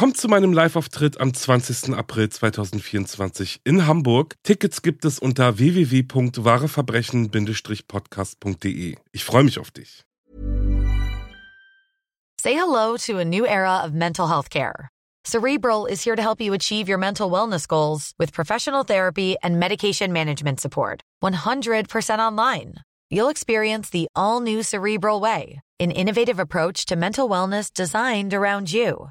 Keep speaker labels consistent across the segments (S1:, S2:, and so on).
S1: Kommt zu meinem Live-Auftritt am 20. April 2024 in Hamburg. Tickets gibt es unter www.wahreverbrechen-podcast.de. Ich freue mich auf dich.
S2: Say hello to a new era of mental health care. Cerebral is here to help you achieve your mental wellness goals with professional therapy and medication management support. 100% online. You'll experience the all new Cerebral Way, an innovative approach to mental wellness designed around you.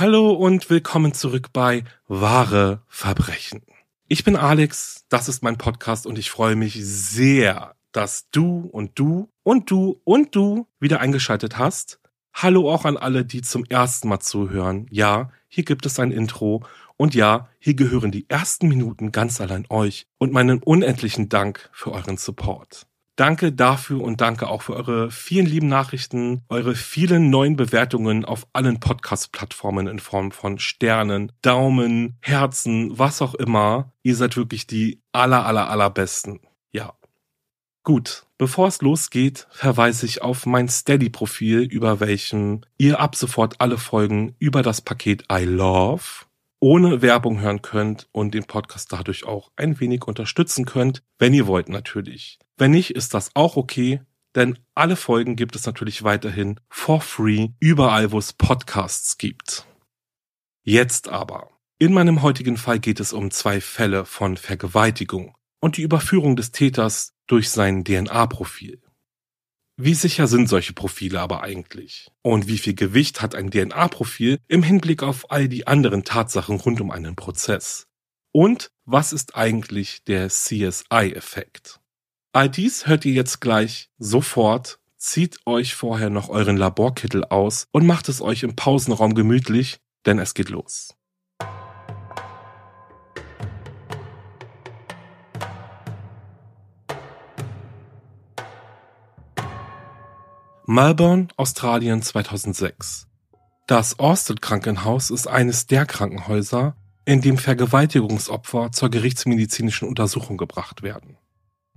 S1: Hallo und willkommen zurück bei Wahre Verbrechen. Ich bin Alex, das ist mein Podcast und ich freue mich sehr, dass du und du und du und du wieder eingeschaltet hast. Hallo auch an alle, die zum ersten Mal zuhören. Ja, hier gibt es ein Intro und ja, hier gehören die ersten Minuten ganz allein euch und meinen unendlichen Dank für euren Support. Danke dafür und danke auch für eure vielen lieben Nachrichten, eure vielen neuen Bewertungen auf allen Podcast-Plattformen in Form von Sternen, Daumen, Herzen, was auch immer. Ihr seid wirklich die aller, aller, allerbesten. Ja. Gut, bevor es losgeht, verweise ich auf mein Steady-Profil, über welchem ihr ab sofort alle Folgen über das Paket I Love ohne Werbung hören könnt und den Podcast dadurch auch ein wenig unterstützen könnt, wenn ihr wollt natürlich. Wenn nicht, ist das auch okay, denn alle Folgen gibt es natürlich weiterhin for free überall, wo es Podcasts gibt. Jetzt aber. In meinem heutigen Fall geht es um zwei Fälle von Vergewaltigung und die Überführung des Täters durch sein DNA-Profil. Wie sicher sind solche Profile aber eigentlich? Und wie viel Gewicht hat ein DNA-Profil im Hinblick auf all die anderen Tatsachen rund um einen Prozess? Und was ist eigentlich der CSI-Effekt? All dies hört ihr jetzt gleich sofort. Zieht euch vorher noch euren Laborkittel aus und macht es euch im Pausenraum gemütlich, denn es geht los. Melbourne, Australien 2006. Das Orsted Krankenhaus ist eines der Krankenhäuser, in dem Vergewaltigungsopfer zur gerichtsmedizinischen Untersuchung gebracht werden.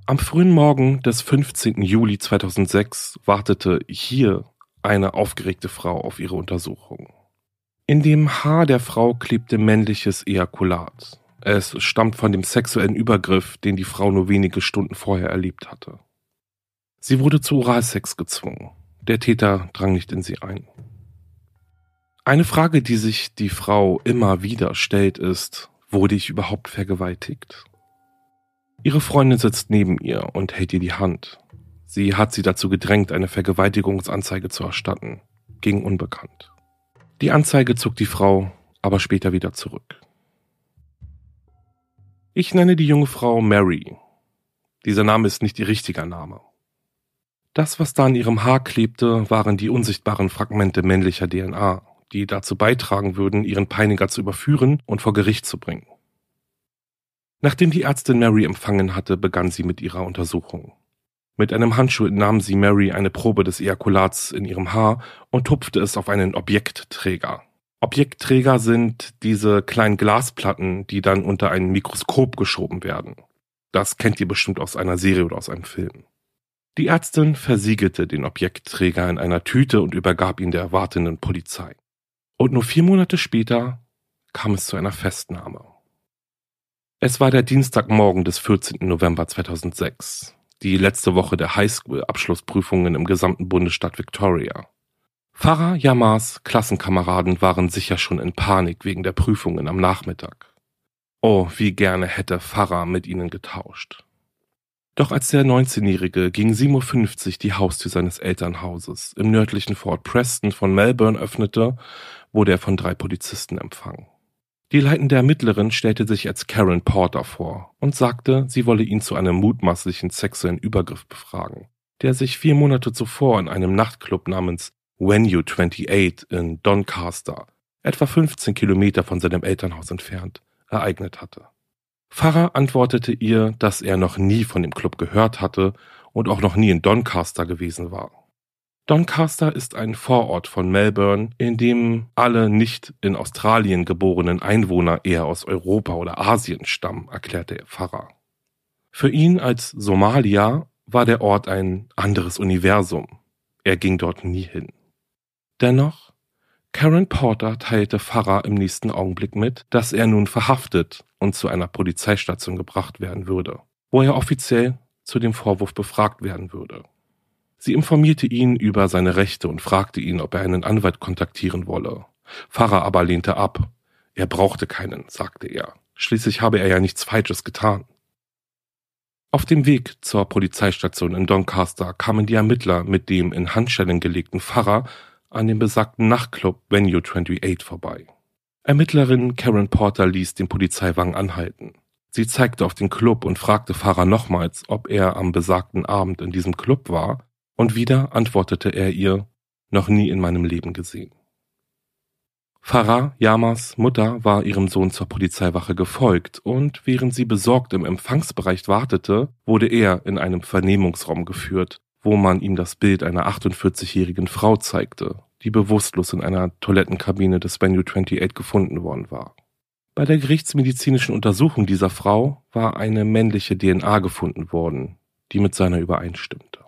S1: Am frühen Morgen des 15. Juli 2006 wartete hier eine aufgeregte Frau auf ihre Untersuchung. In dem Haar der Frau klebte männliches Ejakulat. Es stammt von dem sexuellen Übergriff, den die Frau nur wenige Stunden vorher erlebt hatte. Sie wurde zu Oralsex gezwungen. Der Täter drang nicht in sie ein. Eine Frage, die sich die Frau immer wieder stellt, ist, wurde ich überhaupt vergewaltigt? Ihre Freundin sitzt neben ihr und hält ihr die Hand. Sie hat sie dazu gedrängt, eine Vergewaltigungsanzeige zu erstatten, ging unbekannt. Die Anzeige zog die Frau aber später wieder zurück. Ich nenne die junge Frau Mary. Dieser Name ist nicht ihr richtiger Name. Das, was da an ihrem Haar klebte, waren die unsichtbaren Fragmente männlicher DNA, die dazu beitragen würden, ihren Peiniger zu überführen und vor Gericht zu bringen. Nachdem die Ärztin Mary empfangen hatte, begann sie mit ihrer Untersuchung. Mit einem Handschuh entnahm sie Mary eine Probe des Ejakulats in ihrem Haar und tupfte es auf einen Objektträger. Objektträger sind diese kleinen Glasplatten, die dann unter ein Mikroskop geschoben werden. Das kennt ihr bestimmt aus einer Serie oder aus einem Film. Die Ärztin versiegelte den Objektträger in einer Tüte und übergab ihn der erwartenden Polizei. Und nur vier Monate später kam es zu einer Festnahme. Es war der Dienstagmorgen des 14. November 2006, die letzte Woche der Highschool-Abschlussprüfungen im gesamten Bundesstaat Victoria. Farah Yamas Klassenkameraden waren sicher schon in Panik wegen der Prüfungen am Nachmittag. Oh, wie gerne hätte Farah mit ihnen getauscht. Doch als der 19-Jährige gegen 7.50 Uhr die Haustür seines Elternhauses im nördlichen Fort Preston von Melbourne öffnete, wurde er von drei Polizisten empfangen. Die leitende Ermittlerin stellte sich als Karen Porter vor und sagte, sie wolle ihn zu einem mutmaßlichen sexuellen Übergriff befragen, der sich vier Monate zuvor in einem Nachtclub namens Venue 28 in Doncaster, etwa 15 Kilometer von seinem Elternhaus entfernt, ereignet hatte. Pfarrer antwortete ihr, dass er noch nie von dem Club gehört hatte und auch noch nie in Doncaster gewesen war. Doncaster ist ein Vorort von Melbourne, in dem alle nicht in Australien geborenen Einwohner eher aus Europa oder Asien stammen, erklärte der Pfarrer. Für ihn als Somalier war der Ort ein anderes Universum. Er ging dort nie hin. Dennoch, Karen Porter teilte Pfarrer im nächsten Augenblick mit, dass er nun verhaftet und zu einer Polizeistation gebracht werden würde, wo er offiziell zu dem Vorwurf befragt werden würde. Sie informierte ihn über seine Rechte und fragte ihn, ob er einen Anwalt kontaktieren wolle. Pfarrer aber lehnte ab. Er brauchte keinen, sagte er. Schließlich habe er ja nichts Falsches getan. Auf dem Weg zur Polizeistation in Doncaster kamen die Ermittler mit dem in Handschellen gelegten Pfarrer an dem besagten Nachtclub Venue 28 vorbei. Ermittlerin Karen Porter ließ den Polizeiwagen anhalten. Sie zeigte auf den Club und fragte Pfarrer nochmals, ob er am besagten Abend in diesem Club war und wieder antwortete er ihr, noch nie in meinem Leben gesehen. Farah Yamas Mutter war ihrem Sohn zur Polizeiwache gefolgt und während sie besorgt im Empfangsbereich wartete, wurde er in einem Vernehmungsraum geführt, wo man ihm das Bild einer 48-jährigen Frau zeigte, die bewusstlos in einer Toilettenkabine des Venue 28 gefunden worden war. Bei der gerichtsmedizinischen Untersuchung dieser Frau war eine männliche DNA gefunden worden, die mit seiner übereinstimmte.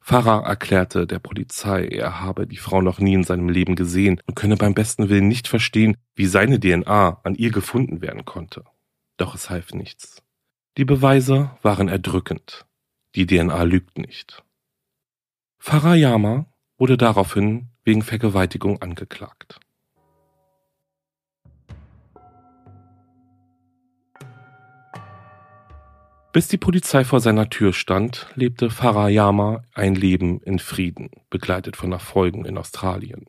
S1: Farah erklärte der Polizei, er habe die Frau noch nie in seinem Leben gesehen und könne beim besten Willen nicht verstehen, wie seine DNA an ihr gefunden werden konnte. Doch es half nichts. Die Beweise waren erdrückend. Die DNA lügt nicht. Farah Yama wurde daraufhin wegen Vergewaltigung angeklagt. Bis die Polizei vor seiner Tür stand, lebte Farayama ein Leben in Frieden, begleitet von Erfolgen in Australien.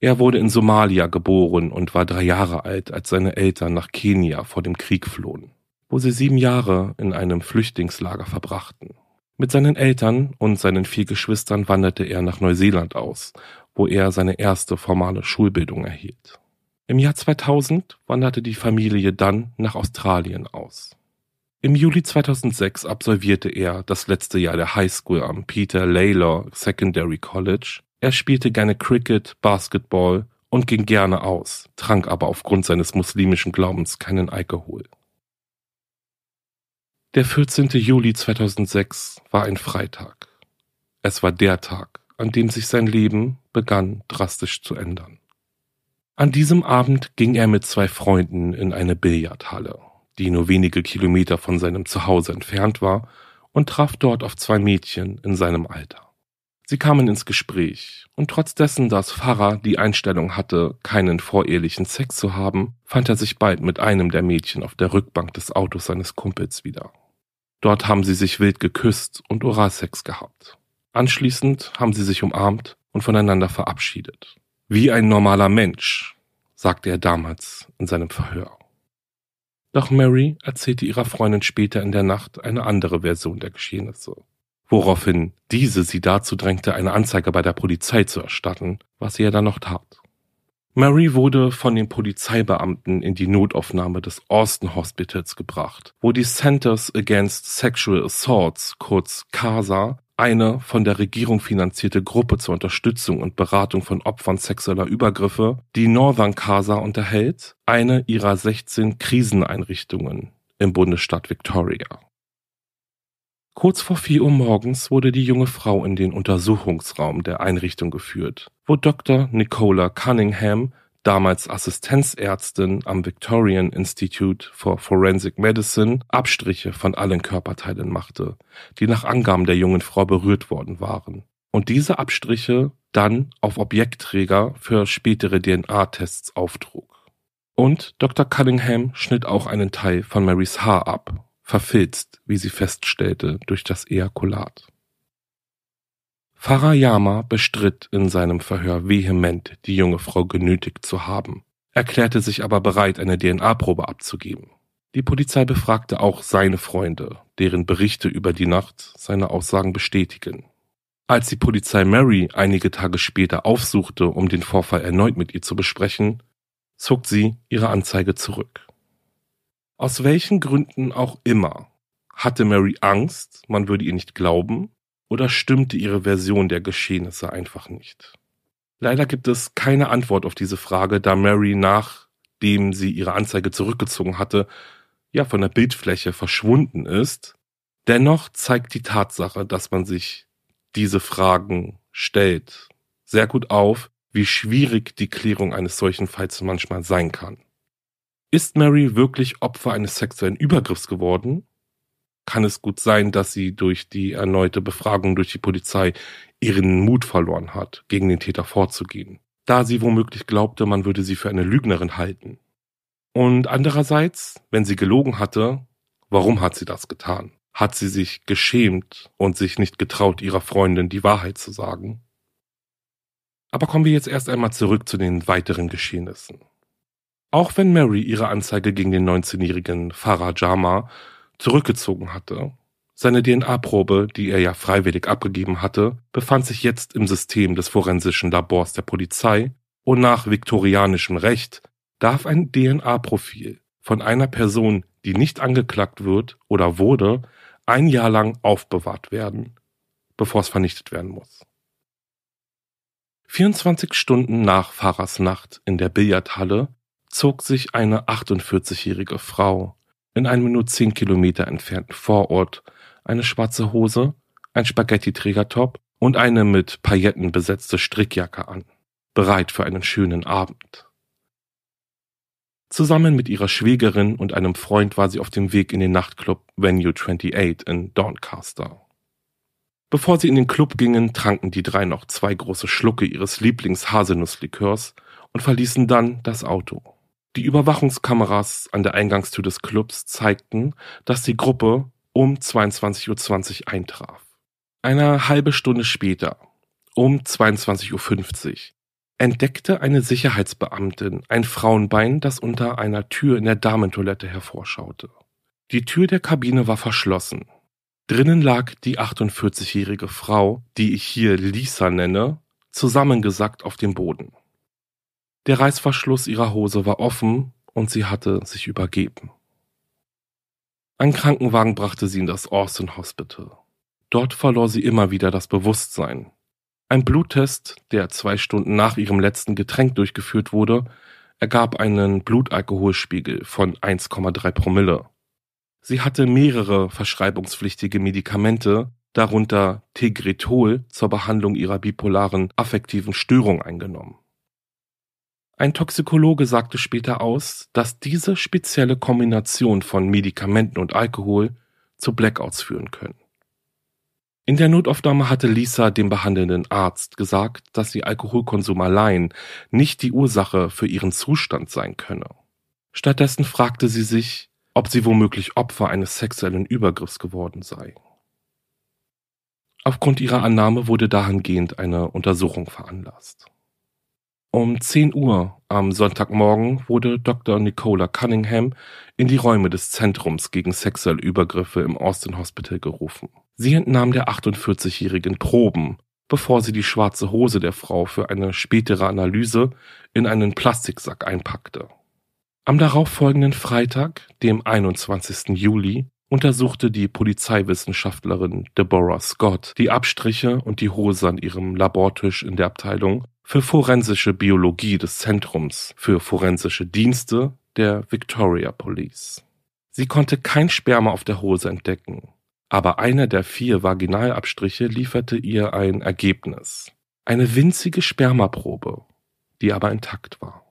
S1: Er wurde in Somalia geboren und war drei Jahre alt, als seine Eltern nach Kenia vor dem Krieg flohen, wo sie sieben Jahre in einem Flüchtlingslager verbrachten. Mit seinen Eltern und seinen vier Geschwistern wanderte er nach Neuseeland aus, wo er seine erste formale Schulbildung erhielt. Im Jahr 2000 wanderte die Familie dann nach Australien aus. Im Juli 2006 absolvierte er das letzte Jahr der Highschool am Peter Lalor Secondary College. Er spielte gerne Cricket, Basketball und ging gerne aus, trank aber aufgrund seines muslimischen Glaubens keinen Alkohol. Der 14. Juli 2006 war ein Freitag. Es war der Tag, an dem sich sein Leben begann drastisch zu ändern. An diesem Abend ging er mit zwei Freunden in eine Billardhalle die nur wenige Kilometer von seinem Zuhause entfernt war, und traf dort auf zwei Mädchen in seinem Alter. Sie kamen ins Gespräch, und trotz dessen, dass Farah die Einstellung hatte, keinen vorehelichen Sex zu haben, fand er sich bald mit einem der Mädchen auf der Rückbank des Autos seines Kumpels wieder. Dort haben sie sich wild geküsst und Oralsex gehabt. Anschließend haben sie sich umarmt und voneinander verabschiedet. Wie ein normaler Mensch, sagte er damals in seinem Verhör. Doch Mary erzählte ihrer Freundin später in der Nacht eine andere Version der Geschehnisse, woraufhin diese sie dazu drängte, eine Anzeige bei der Polizei zu erstatten, was sie ja dann noch tat. Mary wurde von den Polizeibeamten in die Notaufnahme des Austin Hospitals gebracht, wo die Centers Against Sexual Assaults, kurz CASA, eine von der Regierung finanzierte Gruppe zur Unterstützung und Beratung von Opfern sexueller Übergriffe, die Northern Casa unterhält, eine ihrer 16 Kriseneinrichtungen im Bundesstaat Victoria. Kurz vor vier Uhr morgens wurde die junge Frau in den Untersuchungsraum der Einrichtung geführt, wo Dr. Nicola Cunningham, damals Assistenzärztin am Victorian Institute for Forensic Medicine, Abstriche von allen Körperteilen machte, die nach Angaben der jungen Frau berührt worden waren, und diese Abstriche dann auf Objektträger für spätere DNA-Tests auftrug. Und Dr. Cunningham schnitt auch einen Teil von Marys Haar ab, verfilzt, wie sie feststellte, durch das Ejakulat. Farayama bestritt in seinem Verhör vehement, die junge Frau genötigt zu haben, erklärte sich aber bereit, eine DNA-Probe abzugeben. Die Polizei befragte auch seine Freunde, deren Berichte über die Nacht seine Aussagen bestätigen. Als die Polizei Mary einige Tage später aufsuchte, um den Vorfall erneut mit ihr zu besprechen, zog sie ihre Anzeige zurück. Aus welchen Gründen auch immer hatte Mary Angst, man würde ihr nicht glauben, oder stimmte ihre Version der Geschehnisse einfach nicht. Leider gibt es keine Antwort auf diese Frage, da Mary nachdem sie ihre Anzeige zurückgezogen hatte, ja von der Bildfläche verschwunden ist. Dennoch zeigt die Tatsache, dass man sich diese Fragen stellt, sehr gut auf, wie schwierig die Klärung eines solchen Falls manchmal sein kann. Ist Mary wirklich Opfer eines sexuellen Übergriffs geworden? Kann es gut sein, dass sie durch die erneute Befragung durch die Polizei ihren Mut verloren hat, gegen den Täter vorzugehen, da sie womöglich glaubte, man würde sie für eine Lügnerin halten? Und andererseits, wenn sie gelogen hatte, warum hat sie das getan? Hat sie sich geschämt und sich nicht getraut, ihrer Freundin die Wahrheit zu sagen? Aber kommen wir jetzt erst einmal zurück zu den weiteren Geschehnissen. Auch wenn Mary ihre Anzeige gegen den 19-jährigen Farah Jama zurückgezogen hatte, seine DNA-Probe, die er ja freiwillig abgegeben hatte, befand sich jetzt im System des forensischen Labors der Polizei und nach viktorianischem Recht darf ein DNA-Profil von einer Person, die nicht angeklagt wird oder wurde, ein Jahr lang aufbewahrt werden, bevor es vernichtet werden muss. 24 Stunden nach Fahrers Nacht in der Billardhalle zog sich eine 48-jährige Frau in einem nur 10 Kilometer entfernten Vorort eine schwarze Hose, ein Spaghetti-Trägertop und eine mit Pailletten besetzte Strickjacke an, bereit für einen schönen Abend. Zusammen mit ihrer Schwägerin und einem Freund war sie auf dem Weg in den Nachtclub Venue 28 in Doncaster. Bevor sie in den Club gingen, tranken die drei noch zwei große Schlucke ihres Lieblings-Haselnusslikörs und verließen dann das Auto. Die Überwachungskameras an der Eingangstür des Clubs zeigten, dass die Gruppe um 22.20 Uhr eintraf. Eine halbe Stunde später, um 22.50 Uhr, entdeckte eine Sicherheitsbeamtin ein Frauenbein, das unter einer Tür in der Damentoilette hervorschaute. Die Tür der Kabine war verschlossen. Drinnen lag die 48-jährige Frau, die ich hier Lisa nenne, zusammengesackt auf dem Boden. Der Reißverschluss ihrer Hose war offen und sie hatte sich übergeben. Ein Krankenwagen brachte sie in das Austin Hospital. Dort verlor sie immer wieder das Bewusstsein. Ein Bluttest, der zwei Stunden nach ihrem letzten Getränk durchgeführt wurde, ergab einen Blutalkoholspiegel von 1,3 Promille. Sie hatte mehrere verschreibungspflichtige Medikamente, darunter Tegretol zur Behandlung ihrer bipolaren affektiven Störung eingenommen. Ein Toxikologe sagte später aus, dass diese spezielle Kombination von Medikamenten und Alkohol zu Blackouts führen können. In der Notaufnahme hatte Lisa dem behandelnden Arzt gesagt, dass ihr Alkoholkonsum allein nicht die Ursache für ihren Zustand sein könne. Stattdessen fragte sie sich, ob sie womöglich Opfer eines sexuellen Übergriffs geworden sei. Aufgrund ihrer Annahme wurde dahingehend eine Untersuchung veranlasst. Um 10 Uhr am Sonntagmorgen wurde Dr. Nicola Cunningham in die Räume des Zentrums gegen sexuelle Übergriffe im Austin Hospital gerufen. Sie entnahm der 48-jährigen Proben, bevor sie die schwarze Hose der Frau für eine spätere Analyse in einen Plastiksack einpackte. Am darauffolgenden Freitag, dem 21. Juli, untersuchte die Polizeiwissenschaftlerin Deborah Scott die Abstriche und die Hose an ihrem Labortisch in der Abteilung für forensische Biologie des Zentrums für forensische Dienste der Victoria Police. Sie konnte kein Sperma auf der Hose entdecken, aber einer der vier Vaginalabstriche lieferte ihr ein Ergebnis. Eine winzige Spermaprobe, die aber intakt war.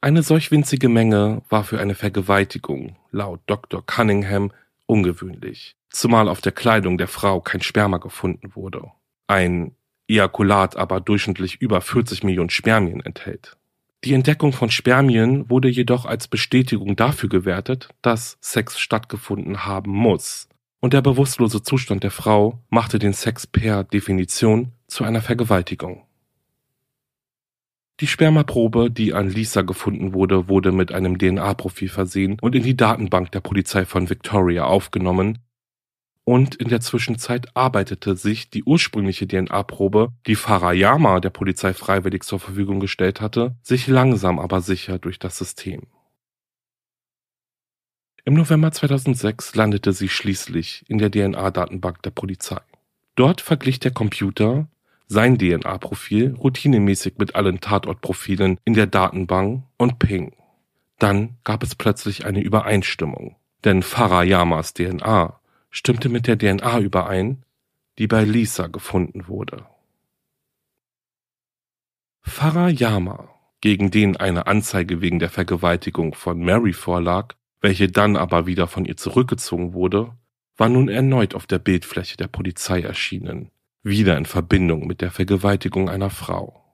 S1: Eine solch winzige Menge war für eine Vergewaltigung, laut Dr. Cunningham, ungewöhnlich, zumal auf der Kleidung der Frau kein Sperma gefunden wurde. Ein Ejakulat aber durchschnittlich über 40 Millionen Spermien enthält. Die Entdeckung von Spermien wurde jedoch als Bestätigung dafür gewertet, dass Sex stattgefunden haben muss, und der bewusstlose Zustand der Frau machte den Sex per Definition zu einer Vergewaltigung. Die Spermaprobe, die an Lisa gefunden wurde, wurde mit einem DNA-Profil versehen und in die Datenbank der Polizei von Victoria aufgenommen, und in der Zwischenzeit arbeitete sich die ursprüngliche DNA-Probe, die Farayama der Polizei freiwillig zur Verfügung gestellt hatte, sich langsam aber sicher durch das System. Im November 2006 landete sie schließlich in der DNA-Datenbank der Polizei. Dort verglich der Computer sein DNA-Profil routinemäßig mit allen Tatortprofilen in der Datenbank und ping. Dann gab es plötzlich eine Übereinstimmung, denn Farayamas DNA stimmte mit der DNA überein, die bei Lisa gefunden wurde. Farayama, gegen den eine Anzeige wegen der Vergewaltigung von Mary vorlag, welche dann aber wieder von ihr zurückgezogen wurde, war nun erneut auf der Bildfläche der Polizei erschienen, wieder in Verbindung mit der Vergewaltigung einer Frau.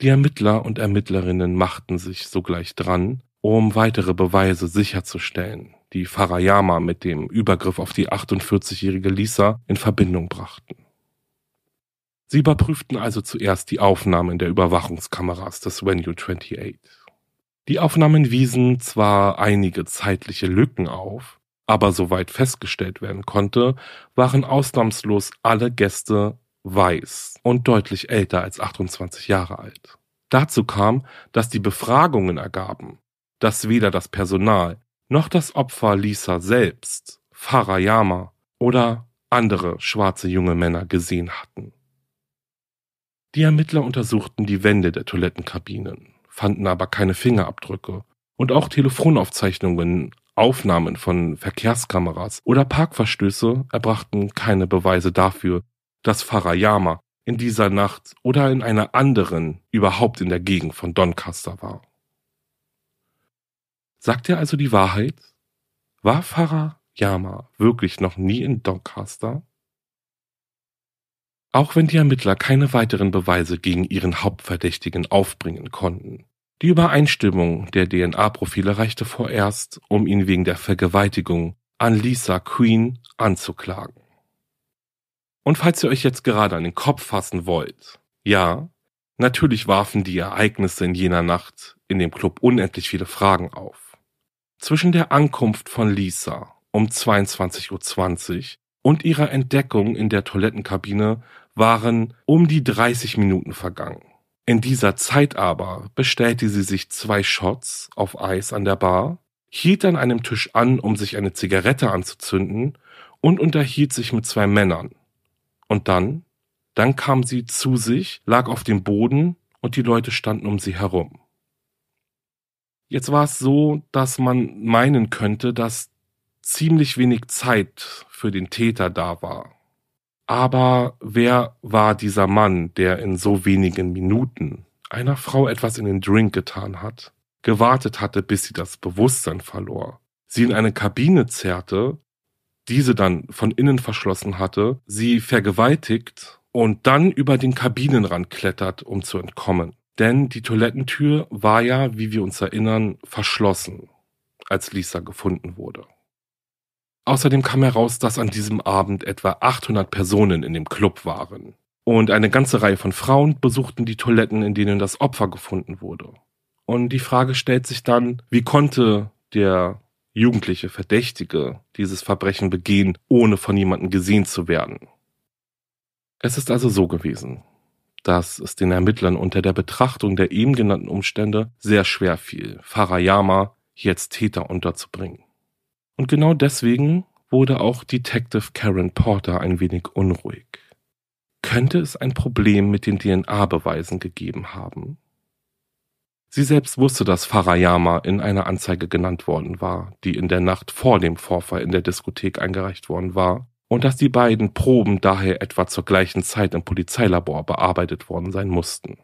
S1: Die Ermittler und Ermittlerinnen machten sich sogleich dran, um weitere Beweise sicherzustellen, die Farayama mit dem Übergriff auf die 48-jährige Lisa in Verbindung brachten. Sie überprüften also zuerst die Aufnahmen der Überwachungskameras des Venue 28. Die Aufnahmen wiesen zwar einige zeitliche Lücken auf, aber soweit festgestellt werden konnte, waren ausnahmslos alle Gäste weiß und deutlich älter als 28 Jahre alt. Dazu kam, dass die Befragungen ergaben, dass weder das Personal noch das Opfer Lisa selbst, Farayama oder andere schwarze junge Männer gesehen hatten. Die Ermittler untersuchten die Wände der Toilettenkabinen, fanden aber keine Fingerabdrücke und auch Telefonaufzeichnungen Aufnahmen von Verkehrskameras oder Parkverstöße erbrachten keine Beweise dafür, dass Farayama in dieser Nacht oder in einer anderen überhaupt in der Gegend von Doncaster war. Sagt er also die Wahrheit? War Farayama wirklich noch nie in Doncaster? Auch wenn die Ermittler keine weiteren Beweise gegen ihren Hauptverdächtigen aufbringen konnten, die Übereinstimmung der DNA-Profile reichte vorerst, um ihn wegen der Vergewaltigung an Lisa Queen anzuklagen. Und falls ihr euch jetzt gerade an den Kopf fassen wollt, ja, natürlich warfen die Ereignisse in jener Nacht in dem Club unendlich viele Fragen auf. Zwischen der Ankunft von Lisa um 22.20 Uhr und ihrer Entdeckung in der Toilettenkabine waren um die 30 Minuten vergangen. In dieser Zeit aber bestellte sie sich zwei Shots auf Eis an der Bar, hielt an einem Tisch an, um sich eine Zigarette anzuzünden und unterhielt sich mit zwei Männern. Und dann, dann kam sie zu sich, lag auf dem Boden und die Leute standen um sie herum. Jetzt war es so, dass man meinen könnte, dass ziemlich wenig Zeit für den Täter da war. Aber wer war dieser Mann, der in so wenigen Minuten einer Frau etwas in den Drink getan hat, gewartet hatte, bis sie das Bewusstsein verlor, sie in eine Kabine zerrte, diese dann von innen verschlossen hatte, sie vergewaltigt und dann über den Kabinenrand klettert, um zu entkommen. Denn die Toilettentür war ja, wie wir uns erinnern, verschlossen, als Lisa gefunden wurde. Außerdem kam heraus, dass an diesem Abend etwa 800 Personen in dem Club waren. Und eine ganze Reihe von Frauen besuchten die Toiletten, in denen das Opfer gefunden wurde. Und die Frage stellt sich dann, wie konnte der jugendliche Verdächtige dieses Verbrechen begehen, ohne von jemandem gesehen zu werden? Es ist also so gewesen, dass es den Ermittlern unter der Betrachtung der eben genannten Umstände sehr schwer fiel, Farayama jetzt Täter unterzubringen. Und genau deswegen wurde auch Detective Karen Porter ein wenig unruhig. Könnte es ein Problem mit den DNA-Beweisen gegeben haben? Sie selbst wusste, dass Farayama in einer Anzeige genannt worden war, die in der Nacht vor dem Vorfall in der Diskothek eingereicht worden war, und dass die beiden Proben daher etwa zur gleichen Zeit im Polizeilabor bearbeitet worden sein mussten.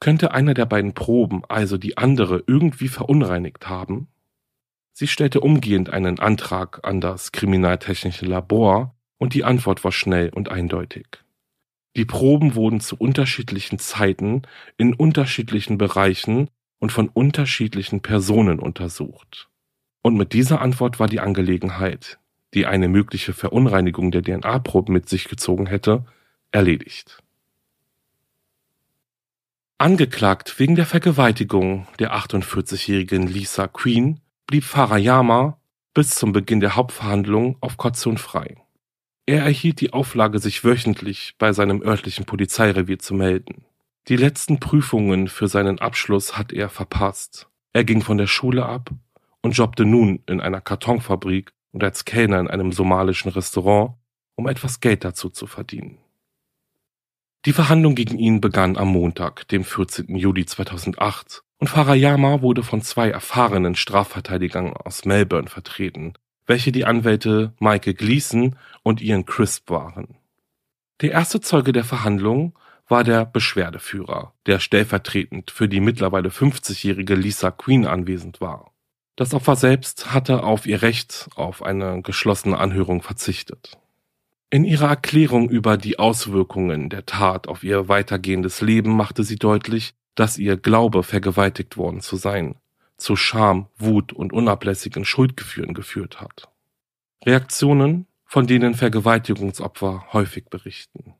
S1: Könnte eine der beiden Proben also die andere irgendwie verunreinigt haben? Sie stellte umgehend einen Antrag an das Kriminaltechnische Labor und die Antwort war schnell und eindeutig. Die Proben wurden zu unterschiedlichen Zeiten in unterschiedlichen Bereichen und von unterschiedlichen Personen untersucht. Und mit dieser Antwort war die Angelegenheit, die eine mögliche Verunreinigung der DNA-Proben mit sich gezogen hätte, erledigt. Angeklagt wegen der Vergewaltigung der 48-jährigen Lisa Queen blieb Farayama bis zum Beginn der Hauptverhandlung auf Kaution frei. Er erhielt die Auflage, sich wöchentlich bei seinem örtlichen Polizeirevier zu melden. Die letzten Prüfungen für seinen Abschluss hat er verpasst. Er ging von der Schule ab und jobbte nun in einer Kartonfabrik und als Kellner in einem somalischen Restaurant, um etwas Geld dazu zu verdienen. Die Verhandlung gegen ihn begann am Montag, dem 14. Juli 2008, und Farayama wurde von zwei erfahrenen Strafverteidigern aus Melbourne vertreten, welche die Anwälte Michael Gleason und Ian Crisp waren. Der erste Zeuge der Verhandlung war der Beschwerdeführer, der stellvertretend für die mittlerweile 50-jährige Lisa Queen anwesend war. Das Opfer selbst hatte auf ihr Recht auf eine geschlossene Anhörung verzichtet. In ihrer Erklärung über die Auswirkungen der Tat auf ihr weitergehendes Leben machte sie deutlich, dass ihr Glaube, vergewaltigt worden zu sein, zu Scham, Wut und unablässigen Schuldgefühlen geführt hat. Reaktionen, von denen Vergewaltigungsopfer häufig berichten.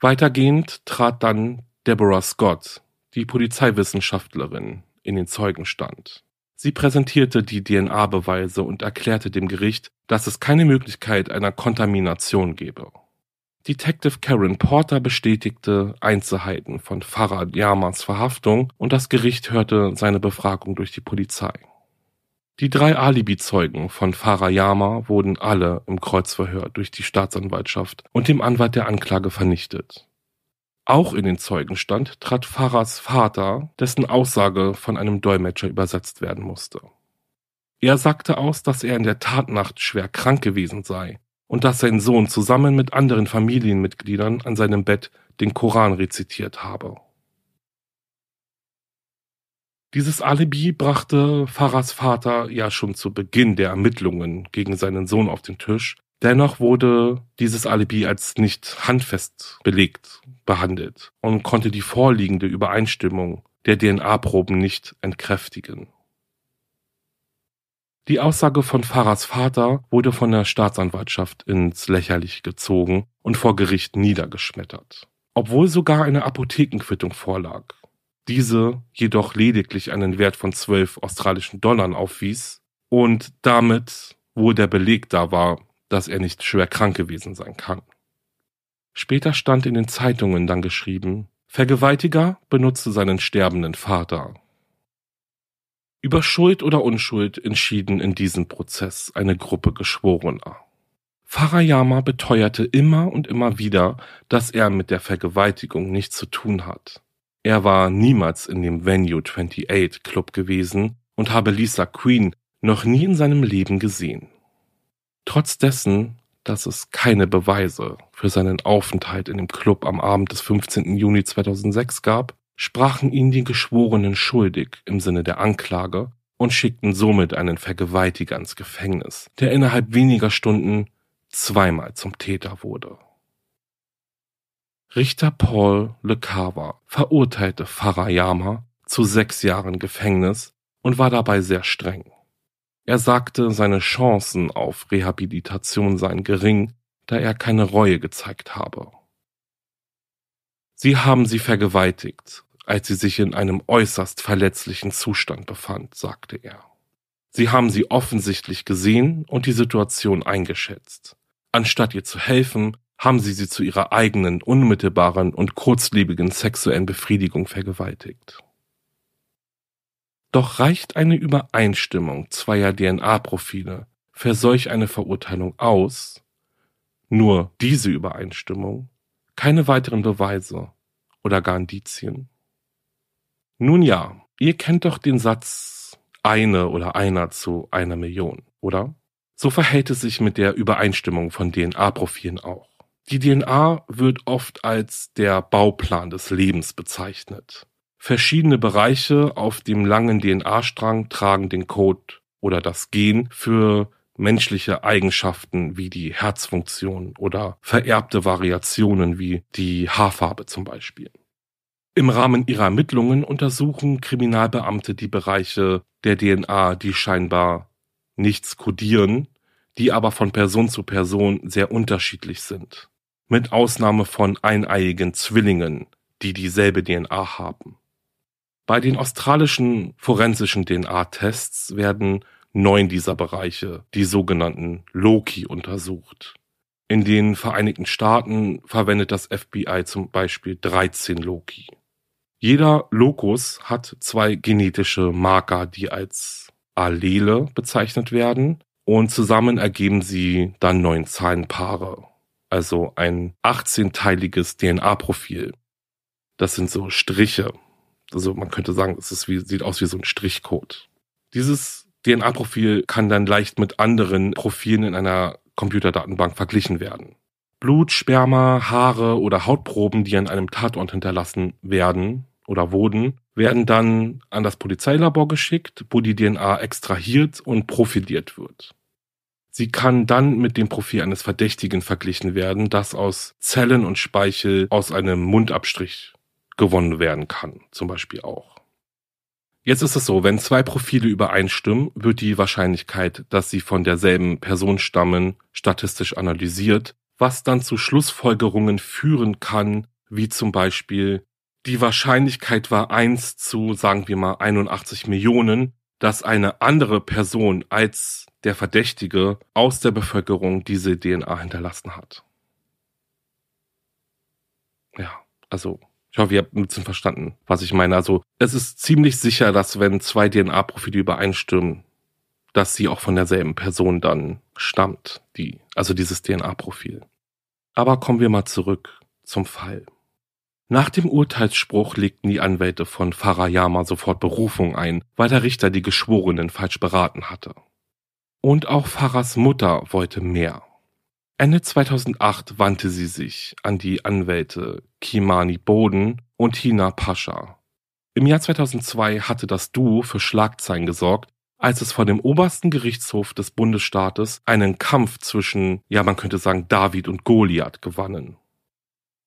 S1: Weitergehend trat dann Deborah Scott, die Polizeiwissenschaftlerin, in den Zeugenstand. Sie präsentierte die DNA-Beweise und erklärte dem Gericht, dass es keine Möglichkeit einer Kontamination gebe. Detective Karen Porter bestätigte Einzelheiten von Farad Yamas Verhaftung und das Gericht hörte seine Befragung durch die Polizei. Die drei Alibi-Zeugen von Farayama wurden alle im Kreuzverhör durch die Staatsanwaltschaft und dem Anwalt der Anklage vernichtet. Auch in den Zeugenstand trat Farahs Vater, dessen Aussage von einem Dolmetscher übersetzt werden musste. Er sagte aus, dass er in der Tatnacht schwer krank gewesen sei und dass sein Sohn zusammen mit anderen Familienmitgliedern an seinem Bett den Koran rezitiert habe. Dieses Alibi brachte Farahs Vater ja schon zu Beginn der Ermittlungen gegen seinen Sohn auf den Tisch. Dennoch wurde dieses Alibi als nicht handfest belegt behandelt und konnte die vorliegende Übereinstimmung der DNA-Proben nicht entkräftigen. Die Aussage von Farahs Vater wurde von der Staatsanwaltschaft ins Lächerliche gezogen und vor Gericht niedergeschmettert. Obwohl sogar eine Apothekenquittung vorlag, diese jedoch lediglich einen Wert von 12 australischen Dollar aufwies und damit wohl der Beleg da war, dass er nicht schwer krank gewesen sein kann. Später stand in den Zeitungen dann geschrieben, Vergewaltiger benutzte seinen sterbenden Vater. Über Schuld oder Unschuld entschieden in diesem Prozess eine Gruppe Geschworener. Farayama beteuerte immer und immer wieder, dass er mit der Vergewaltigung nichts zu tun hat. Er war niemals in dem Venue 28 Club gewesen und habe Lisa Queen noch nie in seinem Leben gesehen. Trotz dessen, dass es keine Beweise für seinen Aufenthalt in dem Club am Abend des 15. Juni 2006 gab, sprachen ihn die Geschworenen schuldig im Sinne der Anklage und schickten somit einen Vergewaltiger ins Gefängnis, der innerhalb weniger Stunden zweimal zum Täter wurde. Richter Paul Le Cava verurteilte Farayama zu sechs Jahren Gefängnis und war dabei sehr streng. Er sagte, seine Chancen auf Rehabilitation seien gering, da er keine Reue gezeigt habe. Sie haben sie vergewaltigt, als sie sich in einem äußerst verletzlichen Zustand befand, sagte er. Sie haben sie offensichtlich gesehen und die Situation eingeschätzt. Anstatt ihr zu helfen, haben sie sie zu ihrer eigenen, unmittelbaren und kurzlebigen sexuellen Befriedigung vergewaltigt. Doch reicht eine Übereinstimmung zweier DNA-Profile für solch eine Verurteilung aus? Nur diese Übereinstimmung? Keine weiteren Beweise oder gar Indizien? Nun ja, ihr kennt doch den Satz eine oder einer zu einer Million, oder? So verhält es sich mit der Übereinstimmung von DNA-Profilen auch. Die DNA wird oft als der Bauplan des Lebens bezeichnet. Verschiedene Bereiche auf dem langen DNA-Strang tragen den Code oder das Gen für menschliche Eigenschaften wie die Herzfunktion oder vererbte Variationen wie die Haarfarbe zum Beispiel. Im Rahmen ihrer Ermittlungen untersuchen Kriminalbeamte die Bereiche der DNA, die scheinbar nichts kodieren, die aber von Person zu Person sehr unterschiedlich sind. Mit Ausnahme von eineiigen Zwillingen, die dieselbe DNA haben. Bei den australischen forensischen DNA-Tests werden neun dieser Bereiche, die sogenannten Loki, untersucht. In den Vereinigten Staaten verwendet das FBI zum Beispiel 13 Loki. Jeder Lokus hat zwei genetische Marker, die als Allele bezeichnet werden und zusammen ergeben sie dann neun Zahlenpaare, also ein 18-teiliges DNA-Profil. Das sind so Striche. Also man könnte sagen, es ist wie, sieht aus wie so ein Strichcode. Dieses DNA-Profil kann dann leicht mit anderen Profilen in einer Computerdatenbank verglichen werden. Blut, Sperma, Haare oder Hautproben, die an einem Tatort hinterlassen werden oder wurden, werden dann an das Polizeilabor geschickt, wo die DNA extrahiert und profiliert wird. Sie kann dann mit dem Profil eines Verdächtigen verglichen werden, das aus Zellen und Speichel aus einem Mundabstrich gewonnen werden kann, zum Beispiel auch. Jetzt ist es so, wenn zwei Profile übereinstimmen, wird die Wahrscheinlichkeit, dass sie von derselben Person stammen, statistisch analysiert, was dann zu Schlussfolgerungen führen kann, wie zum Beispiel die Wahrscheinlichkeit war eins zu, sagen wir mal, 81 Millionen, dass eine andere Person als der Verdächtige aus der Bevölkerung diese DNA hinterlassen hat. Ja, also ich hoffe, ihr habt ein bisschen verstanden, was ich meine. Also es ist ziemlich sicher, dass wenn zwei DNA-Profile übereinstimmen, dass sie auch von derselben Person dann stammt, die, also dieses DNA-Profil. Aber kommen wir mal zurück zum Fall. Nach dem Urteilsspruch legten die Anwälte von Farayama sofort Berufung ein, weil der Richter die Geschworenen falsch beraten hatte. Und auch Farahs Mutter wollte mehr. Ende 2008 wandte sie sich an die Anwälte Kimani Boden und Hina Pascha. Im Jahr 2002 hatte das Duo für Schlagzeilen gesorgt, als es vor dem obersten Gerichtshof des Bundesstaates einen Kampf zwischen, ja man könnte sagen, David und Goliath gewannen.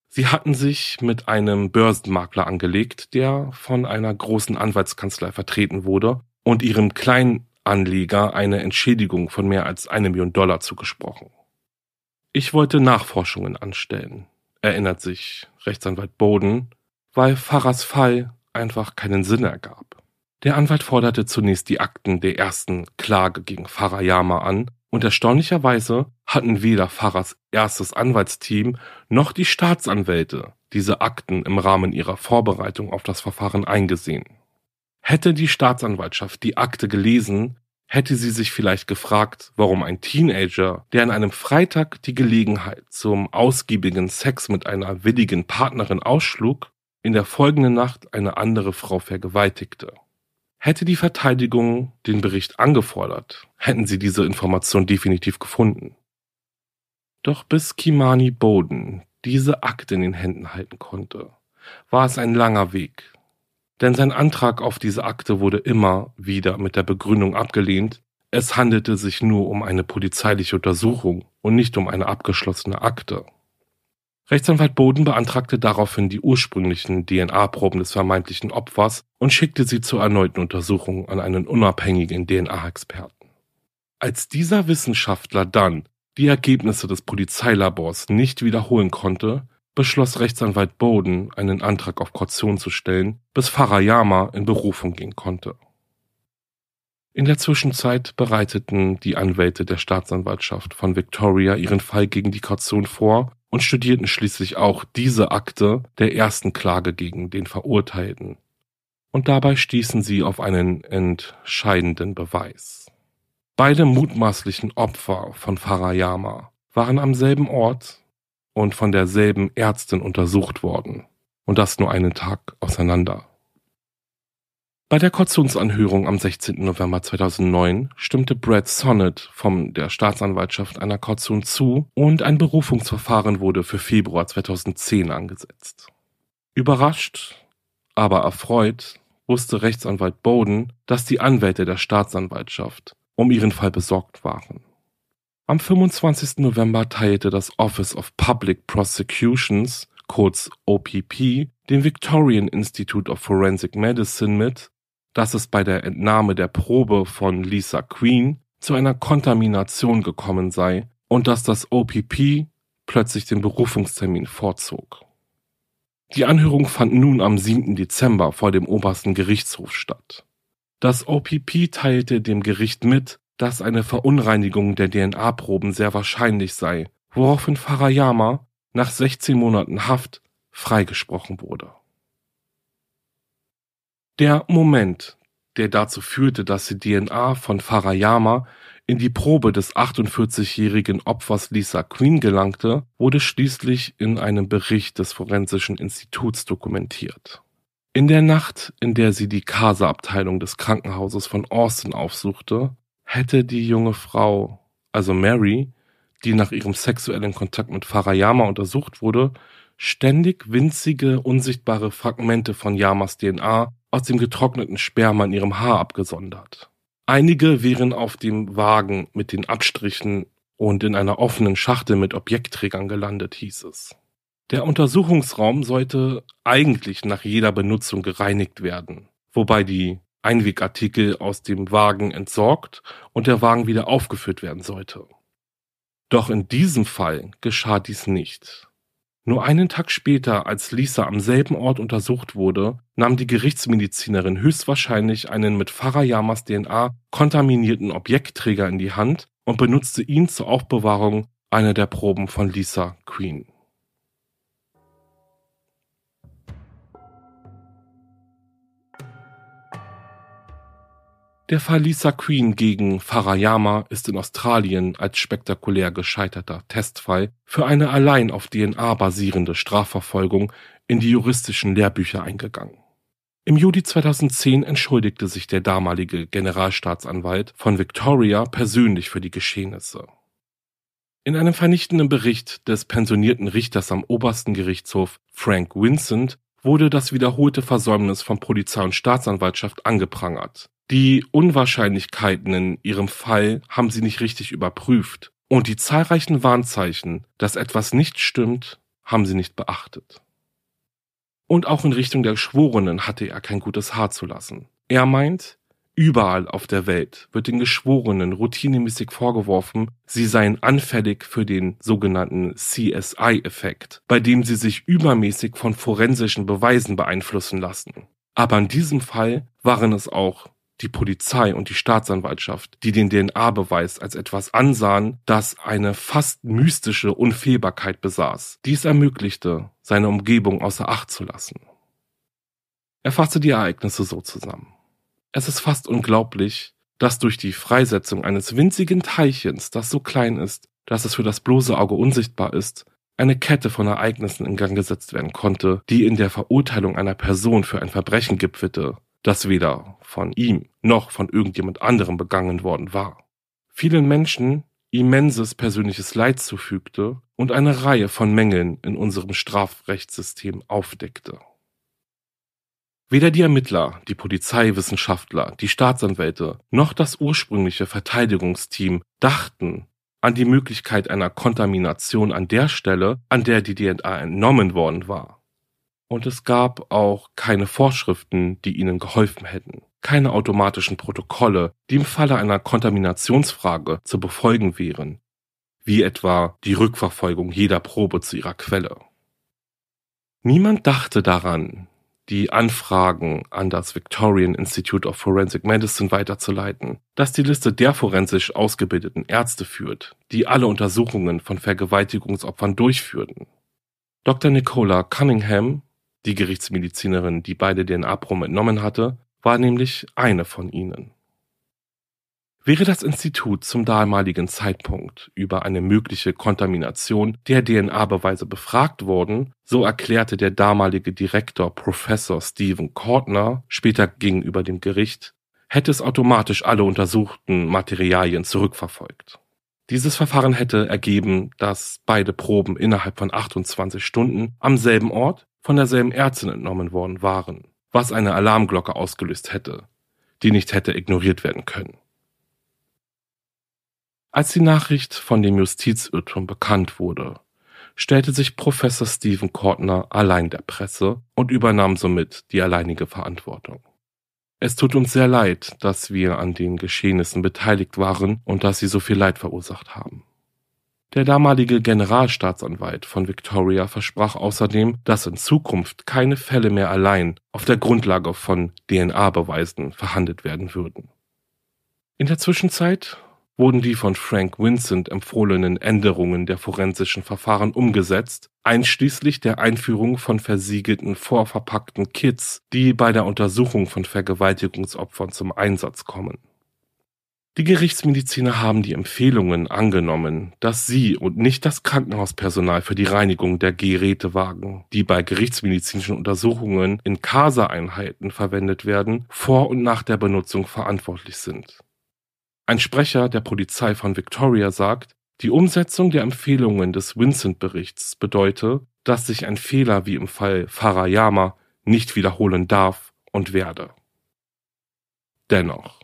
S1: Sie hatten sich mit einem Börsenmakler angelegt, der von einer großen Anwaltskanzlei vertreten wurde und ihrem Kleinanleger eine Entschädigung von mehr als eine Million Dollar zugesprochen. Ich wollte Nachforschungen anstellen, erinnert sich Rechtsanwalt Boden, weil Farahs Fall einfach keinen Sinn ergab. Der Anwalt forderte zunächst die Akten der ersten Klage gegen Farayama an und erstaunlicherweise hatten weder Farahs erstes Anwaltsteam noch die Staatsanwälte diese Akten im Rahmen ihrer Vorbereitung auf das Verfahren eingesehen. Hätte die Staatsanwaltschaft die Akte gelesen, hätte sie sich vielleicht gefragt, warum ein Teenager, der an einem Freitag die Gelegenheit zum ausgiebigen Sex mit einer willigen Partnerin ausschlug, in der folgenden Nacht eine andere Frau vergewaltigte. Hätte die Verteidigung den Bericht angefordert, hätten sie diese Information definitiv gefunden. Doch bis Kimani Boden diese Akte in den Händen halten konnte, war es ein langer Weg, denn sein Antrag auf diese Akte wurde immer wieder mit der Begründung abgelehnt, es handelte sich nur um eine polizeiliche Untersuchung und nicht um eine abgeschlossene Akte. Rechtsanwalt Boden beantragte daraufhin die ursprünglichen DNA-Proben des vermeintlichen Opfers und schickte sie zur erneuten Untersuchung an einen unabhängigen DNA-Experten. Als dieser Wissenschaftler dann die Ergebnisse des Polizeilabors nicht wiederholen konnte, beschloss Rechtsanwalt Bowden, einen Antrag auf Kaution zu stellen, bis Farayama in Berufung gehen konnte. In der Zwischenzeit bereiteten die Anwälte der Staatsanwaltschaft von Victoria ihren Fall gegen die Kaution vor und studierten schließlich auch diese Akte der ersten Klage gegen den Verurteilten. Und dabei stießen sie auf einen entscheidenden Beweis. Beide mutmaßlichen Opfer von Farayama waren am selben Ort und von derselben Ärztin untersucht worden. Und das nur einen Tag auseinander. Bei der Kautionsanhörung am 16. November 2009 stimmte Brad Sonnet von der Staatsanwaltschaft einer Kaution zu und ein Berufungsverfahren wurde für Februar 2010 angesetzt. Überrascht, aber erfreut wusste Rechtsanwalt Bowden, dass die Anwälte der Staatsanwaltschaft um ihren Fall besorgt waren. Am 25. November teilte das Office of Public Prosecutions, kurz OPP, dem Victorian Institute of Forensic Medicine mit, dass es bei der Entnahme der Probe von Lisa Queen zu einer Kontamination gekommen sei und dass das OPP plötzlich den Berufungstermin vorzog. Die Anhörung fand nun am 7. Dezember vor dem obersten Gerichtshof statt. Das OPP teilte dem Gericht mit, dass eine Verunreinigung der DNA-Proben sehr wahrscheinlich sei, woraufhin Farayama nach 16 Monaten Haft freigesprochen wurde. Der Moment, der dazu führte, dass die DNA von Farayama in die Probe des 48-jährigen Opfers Lisa Queen gelangte, wurde schließlich in einem Bericht des Forensischen Instituts dokumentiert. In der Nacht, in der sie die Casa-Abteilung des Krankenhauses von Austin aufsuchte, hätte die junge Frau, also Mary, die nach ihrem sexuellen Kontakt mit Farayama untersucht wurde, ständig winzige, unsichtbare Fragmente von Yamas DNA aus dem getrockneten Sperma in ihrem Haar abgesondert. Einige wären auf dem Wagen mit den Abstrichen und in einer offenen Schachtel mit Objektträgern gelandet, hieß es. Der Untersuchungsraum sollte eigentlich nach jeder Benutzung gereinigt werden, wobei die Einwegartikel aus dem Wagen entsorgt und der Wagen wieder aufgeführt werden sollte. Doch in diesem Fall geschah dies nicht. Nur einen Tag später, als Lisa am selben Ort untersucht wurde, nahm die Gerichtsmedizinerin höchstwahrscheinlich einen mit Farayamas DNA kontaminierten Objektträger in die Hand und benutzte ihn zur Aufbewahrung einer der Proben von Lisa Queen. Der Fall Lisa Queen gegen Farayama ist in Australien als spektakulär gescheiterter Testfall für eine allein auf DNA basierende Strafverfolgung in die juristischen Lehrbücher eingegangen. Im Juli 2010 entschuldigte sich der damalige Generalstaatsanwalt von Victoria persönlich für die Geschehnisse. In einem vernichtenden Bericht des pensionierten Richters am obersten Gerichtshof Frank Vincent wurde das wiederholte Versäumnis von Polizei und Staatsanwaltschaft angeprangert die Unwahrscheinlichkeiten in ihrem Fall haben sie nicht richtig überprüft und die zahlreichen Warnzeichen, dass etwas nicht stimmt, haben sie nicht beachtet. Und auch in Richtung der Geschworenen hatte er kein gutes Haar zu lassen. Er meint, überall auf der Welt wird den Geschworenen routinemäßig vorgeworfen, sie seien anfällig für den sogenannten CSI-Effekt, bei dem sie sich übermäßig von forensischen Beweisen beeinflussen lassen. Aber in diesem Fall waren es auch die Polizei und die Staatsanwaltschaft, die den DNA-Beweis als etwas ansahen, das eine fast mystische Unfehlbarkeit besaß, die es ermöglichte, seine Umgebung außer Acht zu lassen. Er fasste die Ereignisse so zusammen. Es ist fast unglaublich, dass durch die Freisetzung eines winzigen Teilchens, das so klein ist, dass es für das bloße Auge unsichtbar ist, eine Kette von Ereignissen in Gang gesetzt werden konnte, die in der Verurteilung einer Person für ein Verbrechen gipfelte, das weder von ihm noch von irgendjemand anderem begangen worden war. Vielen Menschen immenses persönliches Leid zufügte und eine Reihe von Mängeln in unserem Strafrechtssystem aufdeckte. Weder die Ermittler, die Polizeiwissenschaftler, die Staatsanwälte noch das ursprüngliche Verteidigungsteam dachten an die Möglichkeit einer Kontamination an der Stelle, an der die DNA entnommen worden war. Und es gab auch keine Vorschriften, die ihnen geholfen hätten, keine automatischen Protokolle, die im Falle einer Kontaminationsfrage zu befolgen wären, wie etwa die Rückverfolgung jeder Probe zu ihrer Quelle. Niemand dachte daran, die Anfragen an das Victorian Institute of Forensic Medicine weiterzuleiten, das die Liste der forensisch ausgebildeten Ärzte führt, die alle Untersuchungen von Vergewaltigungsopfern durchführten. Dr. Nicola Cunningham die Gerichtsmedizinerin, die beide DNA-Proben entnommen hatte, war nämlich eine von ihnen. Wäre das Institut zum damaligen Zeitpunkt über eine mögliche Kontamination der DNA-Beweise befragt worden, so erklärte der damalige Direktor Professor Stephen Kortner später gegenüber dem Gericht, hätte es automatisch alle untersuchten Materialien zurückverfolgt. Dieses Verfahren hätte ergeben, dass beide Proben innerhalb von 28 Stunden am selben Ort von derselben Ärztin entnommen worden waren, was eine Alarmglocke ausgelöst hätte, die nicht hätte ignoriert werden können. Als die Nachricht von dem Justizirrtum bekannt wurde, stellte sich Professor Stephen Kortner allein der Presse und übernahm somit die alleinige Verantwortung. Es tut uns sehr leid, dass wir an den Geschehnissen beteiligt waren und dass sie so viel Leid verursacht haben. Der damalige Generalstaatsanwalt von Victoria versprach außerdem, dass in Zukunft keine Fälle mehr allein auf der Grundlage von DNA-Beweisen verhandelt werden würden. In der Zwischenzeit wurden die von Frank Vincent empfohlenen Änderungen der forensischen Verfahren umgesetzt, einschließlich der Einführung von versiegelten vorverpackten Kits, die bei der Untersuchung von Vergewaltigungsopfern zum Einsatz kommen. Die Gerichtsmediziner haben die Empfehlungen angenommen, dass sie und nicht das Krankenhauspersonal für die Reinigung der Gerätewagen, die bei gerichtsmedizinischen Untersuchungen in CASA-Einheiten verwendet werden, vor und nach der Benutzung verantwortlich sind. Ein Sprecher der Polizei von Victoria sagt, die Umsetzung der Empfehlungen des Vincent-Berichts bedeute, dass sich ein Fehler wie im Fall Farayama nicht wiederholen darf und werde. Dennoch,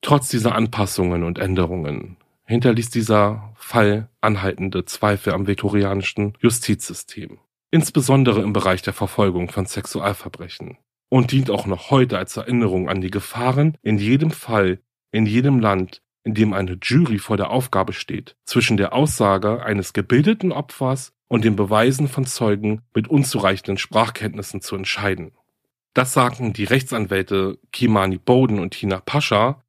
S1: trotz dieser Anpassungen und Änderungen, hinterließ dieser Fall anhaltende Zweifel am viktorianischen Justizsystem, insbesondere im Bereich der Verfolgung von Sexualverbrechen, und dient auch noch heute als Erinnerung an die Gefahren in jedem Fall in jedem Land, in dem eine Jury vor der Aufgabe steht, zwischen der Aussage eines gebildeten Opfers und den Beweisen von Zeugen mit unzureichenden Sprachkenntnissen zu entscheiden. Das sagen die Rechtsanwälte Kimani Bowden und Tina Pascha.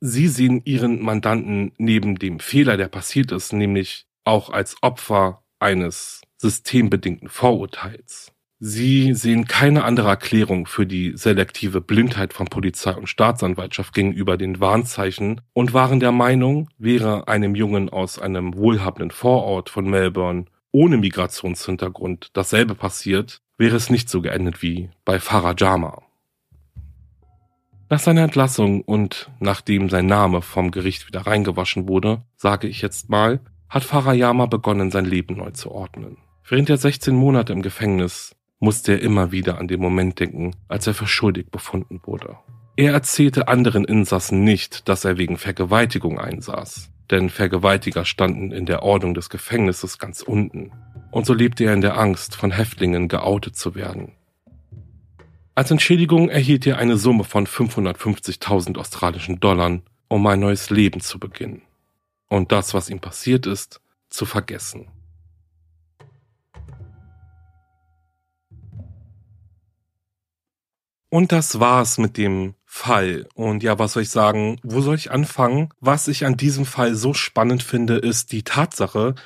S1: Sie sehen ihren Mandanten neben dem Fehler, der passiert ist, nämlich auch als Opfer eines systembedingten Vorurteils. Sie sehen keine andere Erklärung für die selektive Blindheit von Polizei und Staatsanwaltschaft gegenüber den Warnzeichen und waren der Meinung, wäre einem Jungen aus einem wohlhabenden Vorort von Melbourne ohne Migrationshintergrund dasselbe passiert, wäre es nicht so geendet wie bei Farah Jama. Nach seiner Entlassung und nachdem sein Name vom Gericht wieder reingewaschen wurde, sage ich jetzt mal, hat Farayama begonnen, sein Leben neu zu ordnen. Während der 16 Monate im Gefängnis musste er immer wieder an den Moment denken, als er für schuldig befunden wurde. Er erzählte anderen Insassen nicht, dass er wegen Vergewaltigung einsaß, denn Vergewaltiger standen in der Ordnung des Gefängnisses ganz unten, und so lebte er in der Angst, von Häftlingen geoutet zu werden. Als Entschädigung erhielt er eine Summe von 550.000 australischen Dollar, um ein neues Leben zu beginnen. Und das, was ihm passiert ist, zu vergessen. Und das war's mit dem Fall. Und ja, was soll ich sagen? Wo soll ich anfangen? Was ich an diesem Fall so spannend finde, ist die Tatsache,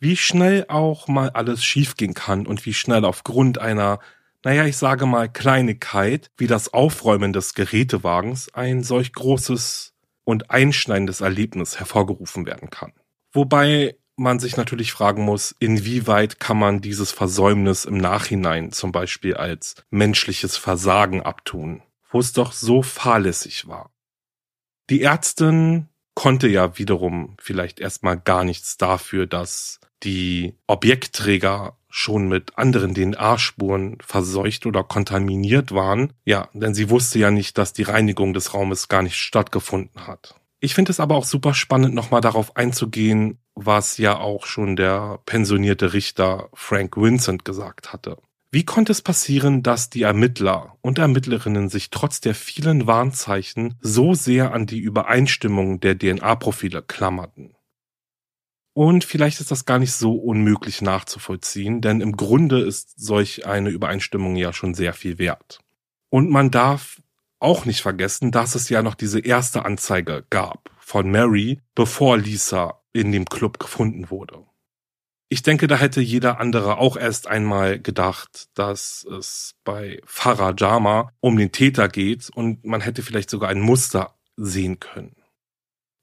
S1: wie schnell auch mal alles schiefgehen kann und wie schnell aufgrund einer, naja, ich sage mal Kleinigkeit, wie das Aufräumen des Gerätewagens ein solch großes und einschneidendes Erlebnis hervorgerufen werden kann. Wobei man sich natürlich fragen muss, inwieweit kann man dieses Versäumnis im Nachhinein zum Beispiel als menschliches Versagen abtun, wo es doch so fahrlässig war. Die Ärztin konnte ja wiederum vielleicht erstmal gar nichts dafür, dass die Objektträger schon mit anderen DNA-Spuren verseucht oder kontaminiert waren. Ja, denn sie wusste ja nicht, dass die Reinigung des Raumes gar nicht stattgefunden hat. Ich finde es aber auch super spannend, nochmal darauf einzugehen, was ja auch schon der pensionierte Richter Frank Vincent gesagt hatte. Wie konnte es passieren, dass die Ermittler und Ermittlerinnen sich trotz der vielen Warnzeichen so sehr an die Übereinstimmung der DNA-Profile klammerten? Und vielleicht ist das gar nicht so unmöglich nachzuvollziehen, denn im Grunde ist solch eine Übereinstimmung ja schon sehr viel wert. Und man darf auch nicht vergessen, dass es ja noch diese erste Anzeige gab von Mary, bevor Lisa in dem Club gefunden wurde. Ich denke, da hätte jeder andere auch erst einmal gedacht, dass es bei Farah Jama um den Täter geht und man hätte vielleicht sogar ein Muster sehen können.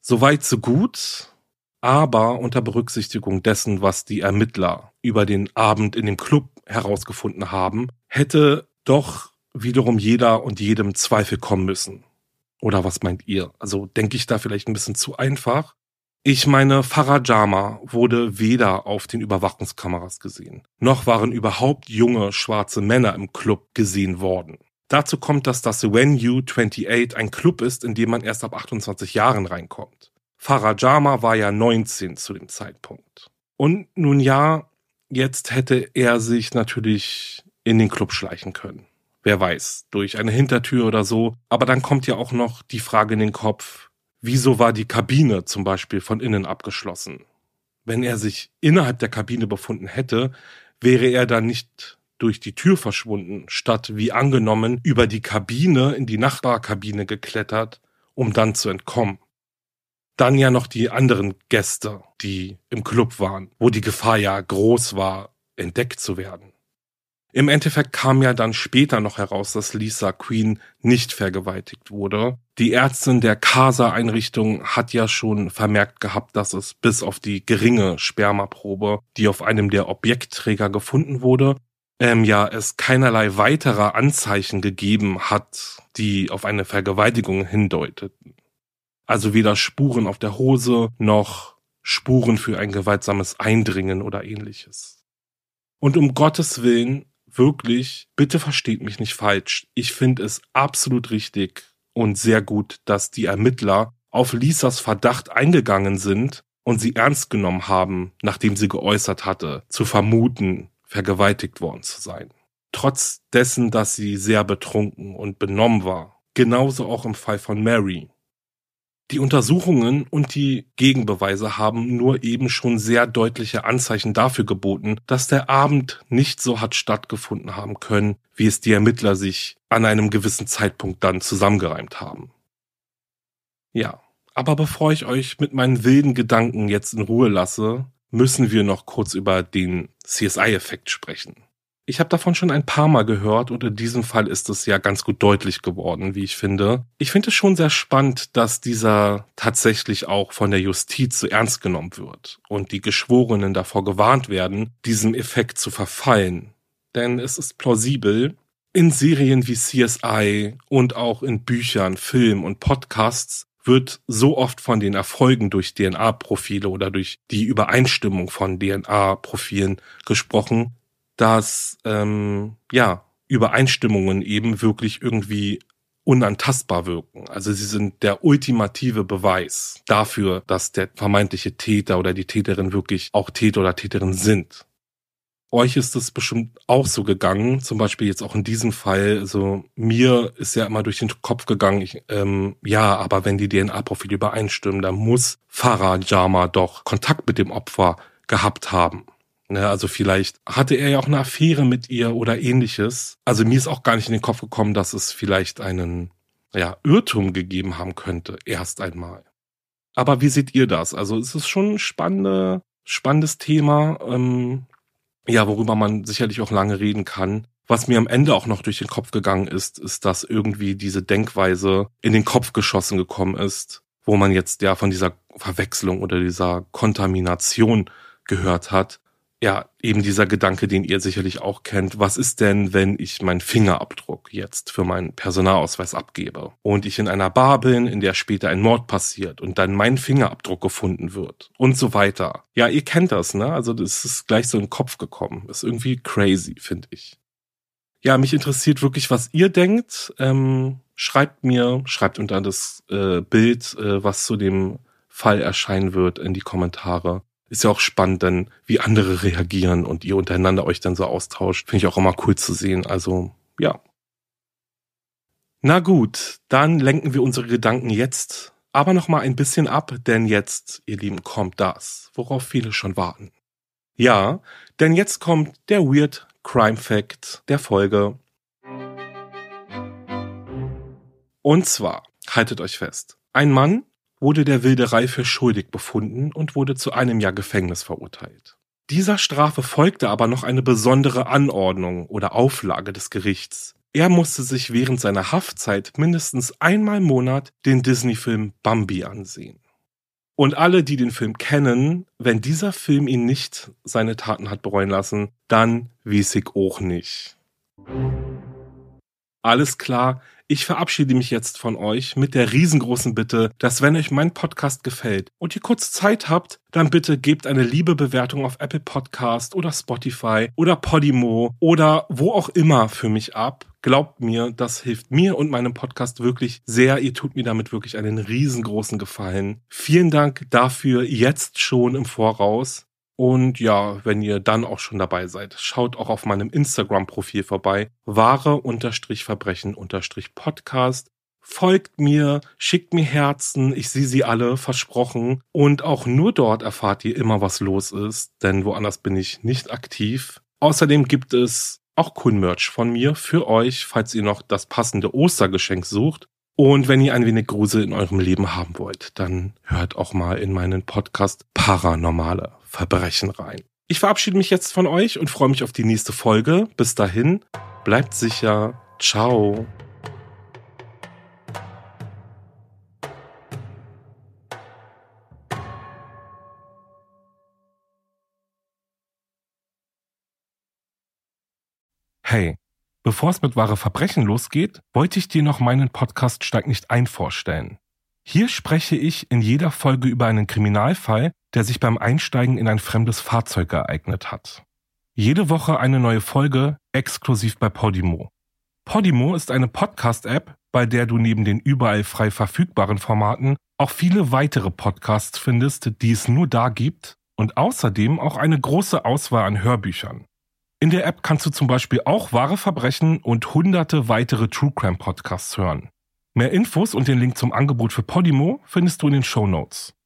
S1: Soweit so gut, aber unter Berücksichtigung dessen, was die Ermittler über den Abend in dem Club herausgefunden haben, hätte doch wiederum jeder und jedem Zweifel kommen müssen. Oder was meint ihr? Also denke ich da vielleicht ein bisschen zu einfach? Ich meine, Farajama wurde weder auf den Überwachungskameras gesehen, noch waren überhaupt junge schwarze Männer im Club gesehen worden. Dazu kommt, dass das When You 28 ein Club ist, in dem man erst ab 28 Jahren reinkommt. Farajama war ja 19 zu dem Zeitpunkt. Und nun ja, jetzt hätte er sich natürlich in den Club schleichen können. Wer weiß, durch eine Hintertür oder so. Aber dann kommt ja auch noch die Frage in den Kopf, wieso war die Kabine zum Beispiel von innen abgeschlossen? Wenn er sich innerhalb der Kabine befunden hätte, wäre er dann nicht durch die Tür verschwunden, statt wie angenommen über die Kabine in die Nachbarkabine geklettert, um dann zu entkommen. Dann ja noch die anderen Gäste, die im Club waren, wo die Gefahr ja groß war, entdeckt zu werden. Im Endeffekt kam ja dann später noch heraus, dass Lisa Queen nicht vergewaltigt wurde. Die Ärztin der Casa-Einrichtung hat ja schon vermerkt gehabt, dass es bis auf die geringe Spermaprobe, die auf einem der Objektträger gefunden wurde, ähm, ja es keinerlei weiterer Anzeichen gegeben hat, die auf eine Vergewaltigung hindeuteten. Also weder Spuren auf der Hose noch Spuren für ein gewaltsames Eindringen oder ähnliches. Und um Gottes Willen, wirklich, bitte versteht mich nicht falsch. Ich finde es absolut richtig und sehr gut, dass die Ermittler auf Lisas Verdacht eingegangen sind und sie ernst genommen haben, nachdem sie geäußert hatte, zu vermuten, vergewaltigt worden zu sein. Trotz dessen, dass sie sehr betrunken und benommen war. Genauso auch im Fall von Mary. Die Untersuchungen und die Gegenbeweise haben nur eben schon sehr deutliche Anzeichen dafür geboten, dass der Abend nicht so hat stattgefunden haben können, wie es die Ermittler sich an einem gewissen Zeitpunkt dann zusammengereimt haben. Ja, aber bevor ich euch mit meinen wilden Gedanken jetzt in Ruhe lasse, müssen wir noch kurz über den CSI-Effekt sprechen. Ich habe davon schon ein paar Mal gehört und in diesem Fall ist es ja ganz gut deutlich geworden, wie ich finde. Ich finde es schon sehr spannend, dass dieser tatsächlich auch von der Justiz so ernst genommen wird und die Geschworenen davor gewarnt werden, diesem Effekt zu verfallen. Denn es ist plausibel, in Serien wie CSI und auch in Büchern, Filmen und Podcasts wird so oft von den Erfolgen durch DNA-Profile oder durch die Übereinstimmung von DNA-Profilen gesprochen, dass ähm, ja Übereinstimmungen eben wirklich irgendwie unantastbar wirken. Also sie sind der ultimative Beweis dafür, dass der vermeintliche Täter oder die Täterin wirklich auch Täter oder Täterin sind. Euch ist es bestimmt auch so gegangen, zum Beispiel jetzt auch in diesem Fall. Also mir ist ja immer durch den Kopf gegangen, ich, ähm, ja, aber wenn die DNA-Profile übereinstimmen, dann muss Farah Jama doch Kontakt mit dem Opfer gehabt haben. Ne, also vielleicht hatte er ja auch eine Affäre mit ihr oder ähnliches. Also mir ist auch gar nicht in den Kopf gekommen, dass es vielleicht einen ja, Irrtum gegeben haben könnte, erst einmal. Aber wie seht ihr das? Also es ist schon ein spannende, spannendes Thema, ähm, ja, worüber man sicherlich auch lange reden kann. Was mir am Ende auch noch durch den Kopf gegangen ist, ist, dass irgendwie diese Denkweise in den Kopf geschossen gekommen ist, wo man jetzt ja von dieser Verwechslung oder dieser Kontamination gehört hat ja, eben dieser Gedanke, den ihr sicherlich auch kennt. Was ist denn, wenn ich meinen Fingerabdruck jetzt für meinen Personalausweis abgebe und ich in einer Bar bin, in der später ein Mord passiert und dann mein Fingerabdruck gefunden wird und so weiter. Ja, ihr kennt das, ne? Also das ist gleich so in den Kopf gekommen. ist irgendwie crazy, finde ich. Ja, mich interessiert wirklich, was ihr denkt. Ähm, schreibt mir, schreibt unter das äh, Bild, äh, was zu dem Fall erscheinen wird, in die Kommentare ist ja auch spannend, dann wie andere reagieren und ihr untereinander euch dann so austauscht. Finde ich auch immer cool zu sehen. Also, ja. Na gut, dann lenken wir unsere Gedanken jetzt aber noch mal ein bisschen ab, denn jetzt, ihr Lieben, kommt das, worauf viele schon warten. Ja, denn jetzt kommt der Weird Crime Fact der Folge. Und zwar, haltet euch fest, ein Mann wurde der Wilderei für schuldig befunden und wurde zu einem Jahr Gefängnis verurteilt. Dieser Strafe folgte aber noch eine besondere Anordnung oder Auflage des Gerichts. Er musste sich während seiner Haftzeit mindestens einmal im Monat den Disney-Film Bambi ansehen. Und alle, die den Film kennen, wenn dieser Film ihn nicht seine Taten hat bereuen lassen, dann weiß ich auch nicht. Alles klar, ich verabschiede mich jetzt von euch mit der riesengroßen Bitte, dass wenn euch mein Podcast gefällt und ihr kurz Zeit habt, dann bitte gebt eine liebe Bewertung auf Apple Podcast oder Spotify oder Podimo oder wo auch immer für mich ab. Glaubt mir, das hilft mir und meinem Podcast wirklich sehr. Ihr tut mir damit wirklich einen riesengroßen Gefallen. Vielen Dank dafür jetzt schon im Voraus. Und ja, wenn ihr dann auch schon dabei seid, schaut auch auf meinem Instagram-Profil vorbei. Wahre-Verbrechen-Podcast. Folgt mir, schickt mir Herzen, ich sehe sie alle, versprochen. Und auch nur dort erfahrt ihr immer, was los ist, denn woanders bin ich nicht aktiv. Außerdem gibt es auch Kun-Merch von mir für euch, falls ihr noch das passende Ostergeschenk sucht. Und wenn ihr ein wenig Grusel in eurem Leben haben wollt, dann hört auch mal in meinen Podcast Paranormale Verbrechen rein. Ich verabschiede mich jetzt von euch und freue mich auf die nächste Folge. Bis dahin, bleibt sicher. Ciao. Hey. Bevor es mit wahre Verbrechen losgeht, wollte ich dir noch meinen Podcast Steig nicht ein vorstellen. Hier spreche ich in jeder Folge über einen Kriminalfall, der sich beim Einsteigen in ein fremdes Fahrzeug ereignet hat. Jede Woche eine neue Folge, exklusiv bei Podimo. Podimo ist eine Podcast-App, bei der du neben den überall frei verfügbaren Formaten auch viele weitere Podcasts findest, die es nur da gibt und außerdem auch eine große Auswahl an Hörbüchern. In der App kannst du zum Beispiel auch wahre Verbrechen und hunderte weitere True Crime Podcasts hören. Mehr Infos und den Link zum Angebot für Podimo findest du in den Show Notes.